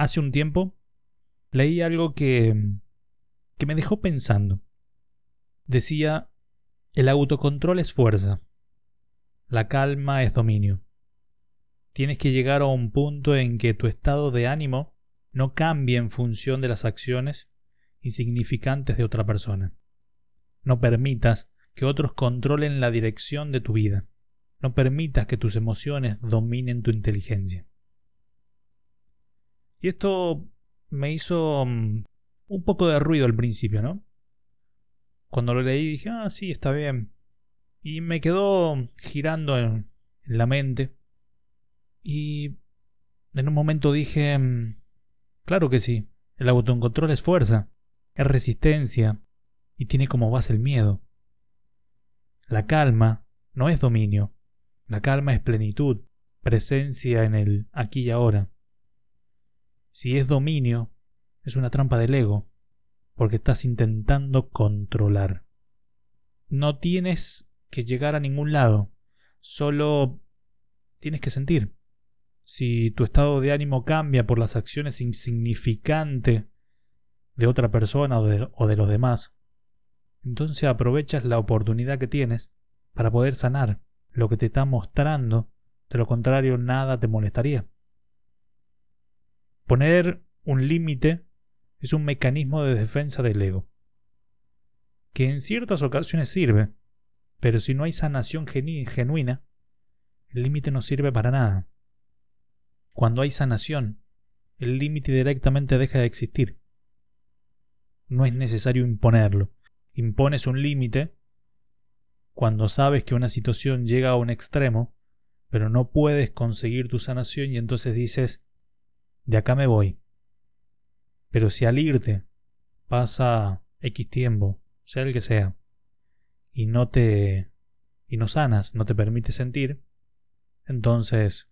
hace un tiempo leí algo que, que me dejó pensando. Decía, el autocontrol es fuerza, la calma es dominio. Tienes que llegar a un punto en que tu estado de ánimo no cambie en función de las acciones insignificantes de otra persona. No permitas que otros controlen la dirección de tu vida. No permitas que tus emociones dominen tu inteligencia. Y esto me hizo mm, un poco de ruido al principio, ¿no? Cuando lo leí dije, ah, sí, está bien. Y me quedó girando en, la mente. Y en un momento dije, mm, claro que sí, el autocontrol es fuerza, es resistencia y tiene como base el miedo. La calma no es dominio, la calma es plenitud, presencia en el aquí y ahora. Si es dominio, es una trampa del ego, porque estás intentando controlar. No tienes que llegar a ningún lado, solo tienes que sentir. Si tu estado de ánimo cambia por las acciones insignificantes de otra persona o de, o de los demás, entonces aprovechas la oportunidad que tienes para poder sanar lo que te está mostrando, de lo contrario nada te molestaría. Poner un límite es un mecanismo de defensa del ego, que en ciertas ocasiones sirve, pero si no hay sanación genuina, el límite no sirve para nada. Cuando hay sanación, el límite directamente deja de existir. No es necesario imponerlo. Impones un límite cuando sabes que una situación llega a un extremo, pero no puedes conseguir tu sanación y entonces dices, de acá me voy. Pero si al irte pasa X tiempo, sea el que sea, y no te y no sanas, no te permite sentir, entonces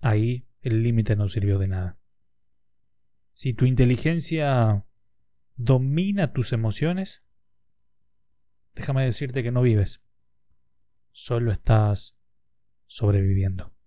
ahí el límite no sirvió de nada. Si tu inteligencia domina tus emociones, déjame decirte que no vives, solo estás sobreviviendo.